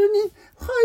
ルに入